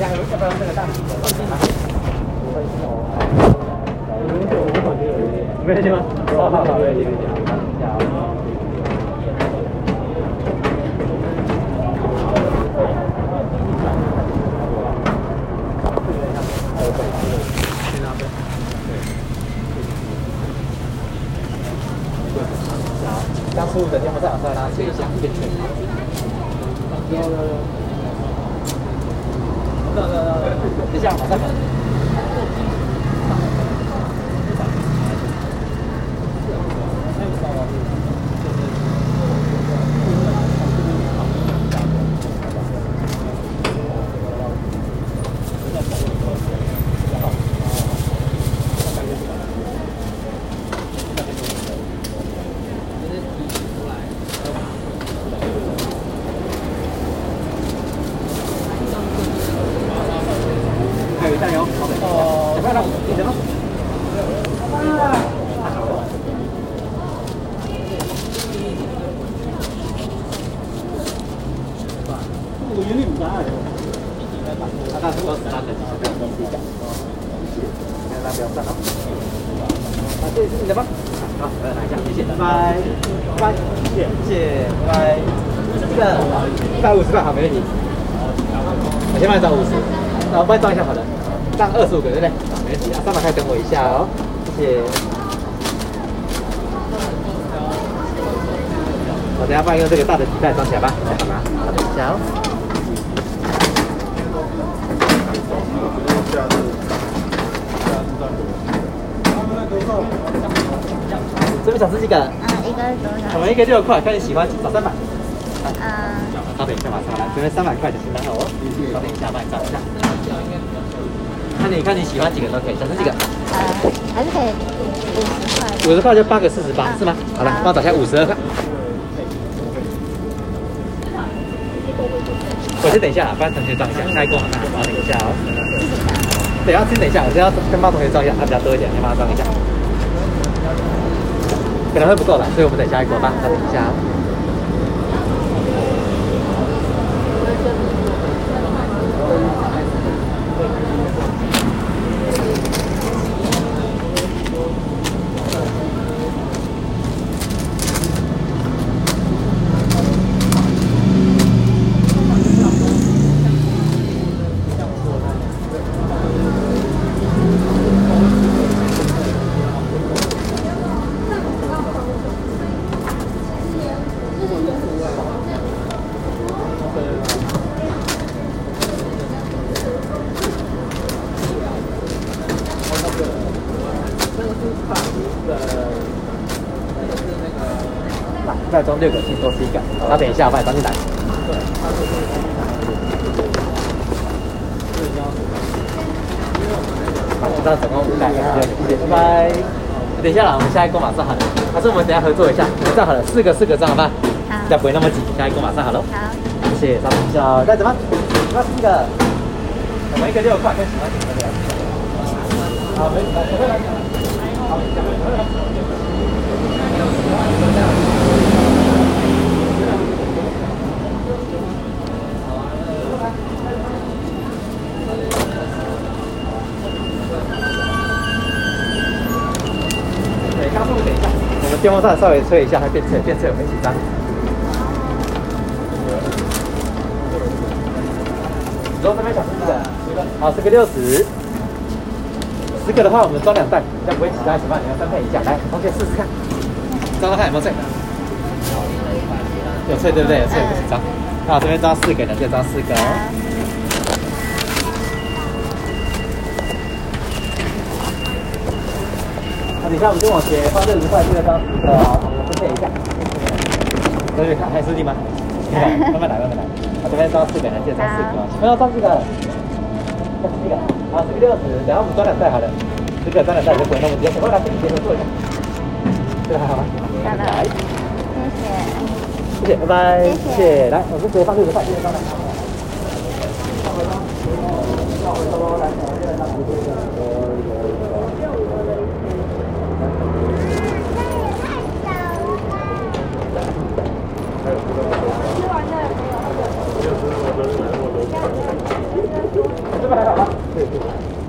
下要不要这个大米？没问题吗？好好好，没问题，没问题。等一下哦。刚出的电风扇，再让它吹一下，变吹。有有有。等等等，等一下，马上。还有加油，好的。哦，快点，你等吗？我有点不大。他那时候是他的，不要东西讲。你看他不要站了。啊，这是你的吗？好，我来拿一下，谢谢，拜拜，拜，谢谢，拜拜。这个一百五十块，好，没问题。我先帮你找五十，那我帮你找一下好的，这样二十五个对不对？好，没问题啊，三百块等我一下哦，谢谢。我等下帮你用这个大的提袋装起来吧，好吗？好，等一下哦。想吃几个？嗯，一个多少？我们一个六块，看你喜欢，找三百。嗯，稍等一下，马上来，这边三百块的清单哦。稍等一下，帮你找一下。看你看你喜欢几个都可以，想吃几个？呃，还是可以五十块。五十块就八个四十八，是吗？好了，帮我找一下五十二块。我先等一下啦，帮同学装一下，下一个马上，我要等一下哦。对，要先等一下，我先要跟帮同学装一下，他比较多一点，先帮他装一下。可能会不够了，所以我们再加一锅吧，稍等一下哦。再装六个去多吃一个，那等一下我帮你装进来。好，知道总共五袋，谢谢，拜拜。等一下啦，我们下一锅马上好了，还是我们等一下合作一下，这样好了，四个四个这样好吧？好这样不会那么挤，下一锅马上好了。好，谢谢，稍等一下哦，袋子吗？那四个，我们一个六块，跟喜欢几个聊。好，没问题，我会来。好，讲会来。对，刚说等一下，我们电风扇稍微吹一下，它变脆，变脆我们一起张。然后这边想吃几个？好，十个六十。十个的话，我们装两袋，这样不会挤在一起嘛？你要分配一下，来，，OK，试试看，装装看有没有脆。有脆对不对？有脆，不紧张。那我这边装四个的，就装四个哦。等一下我们跟我学放六十块，这个装四个哦，我们分配一下。这边看还是你吗？慢慢来，慢慢来。我这边装四个人，就装四个哦。小朋友装这个，装这个。六十，然后我们装两袋好了，这个装两袋就不会那么多。小朋友来跟你结合做一下，这个还好吗？好的，谢谢。谢谢，拜拜。谢谢。来，我们直接放六十块，这边还有吗？对。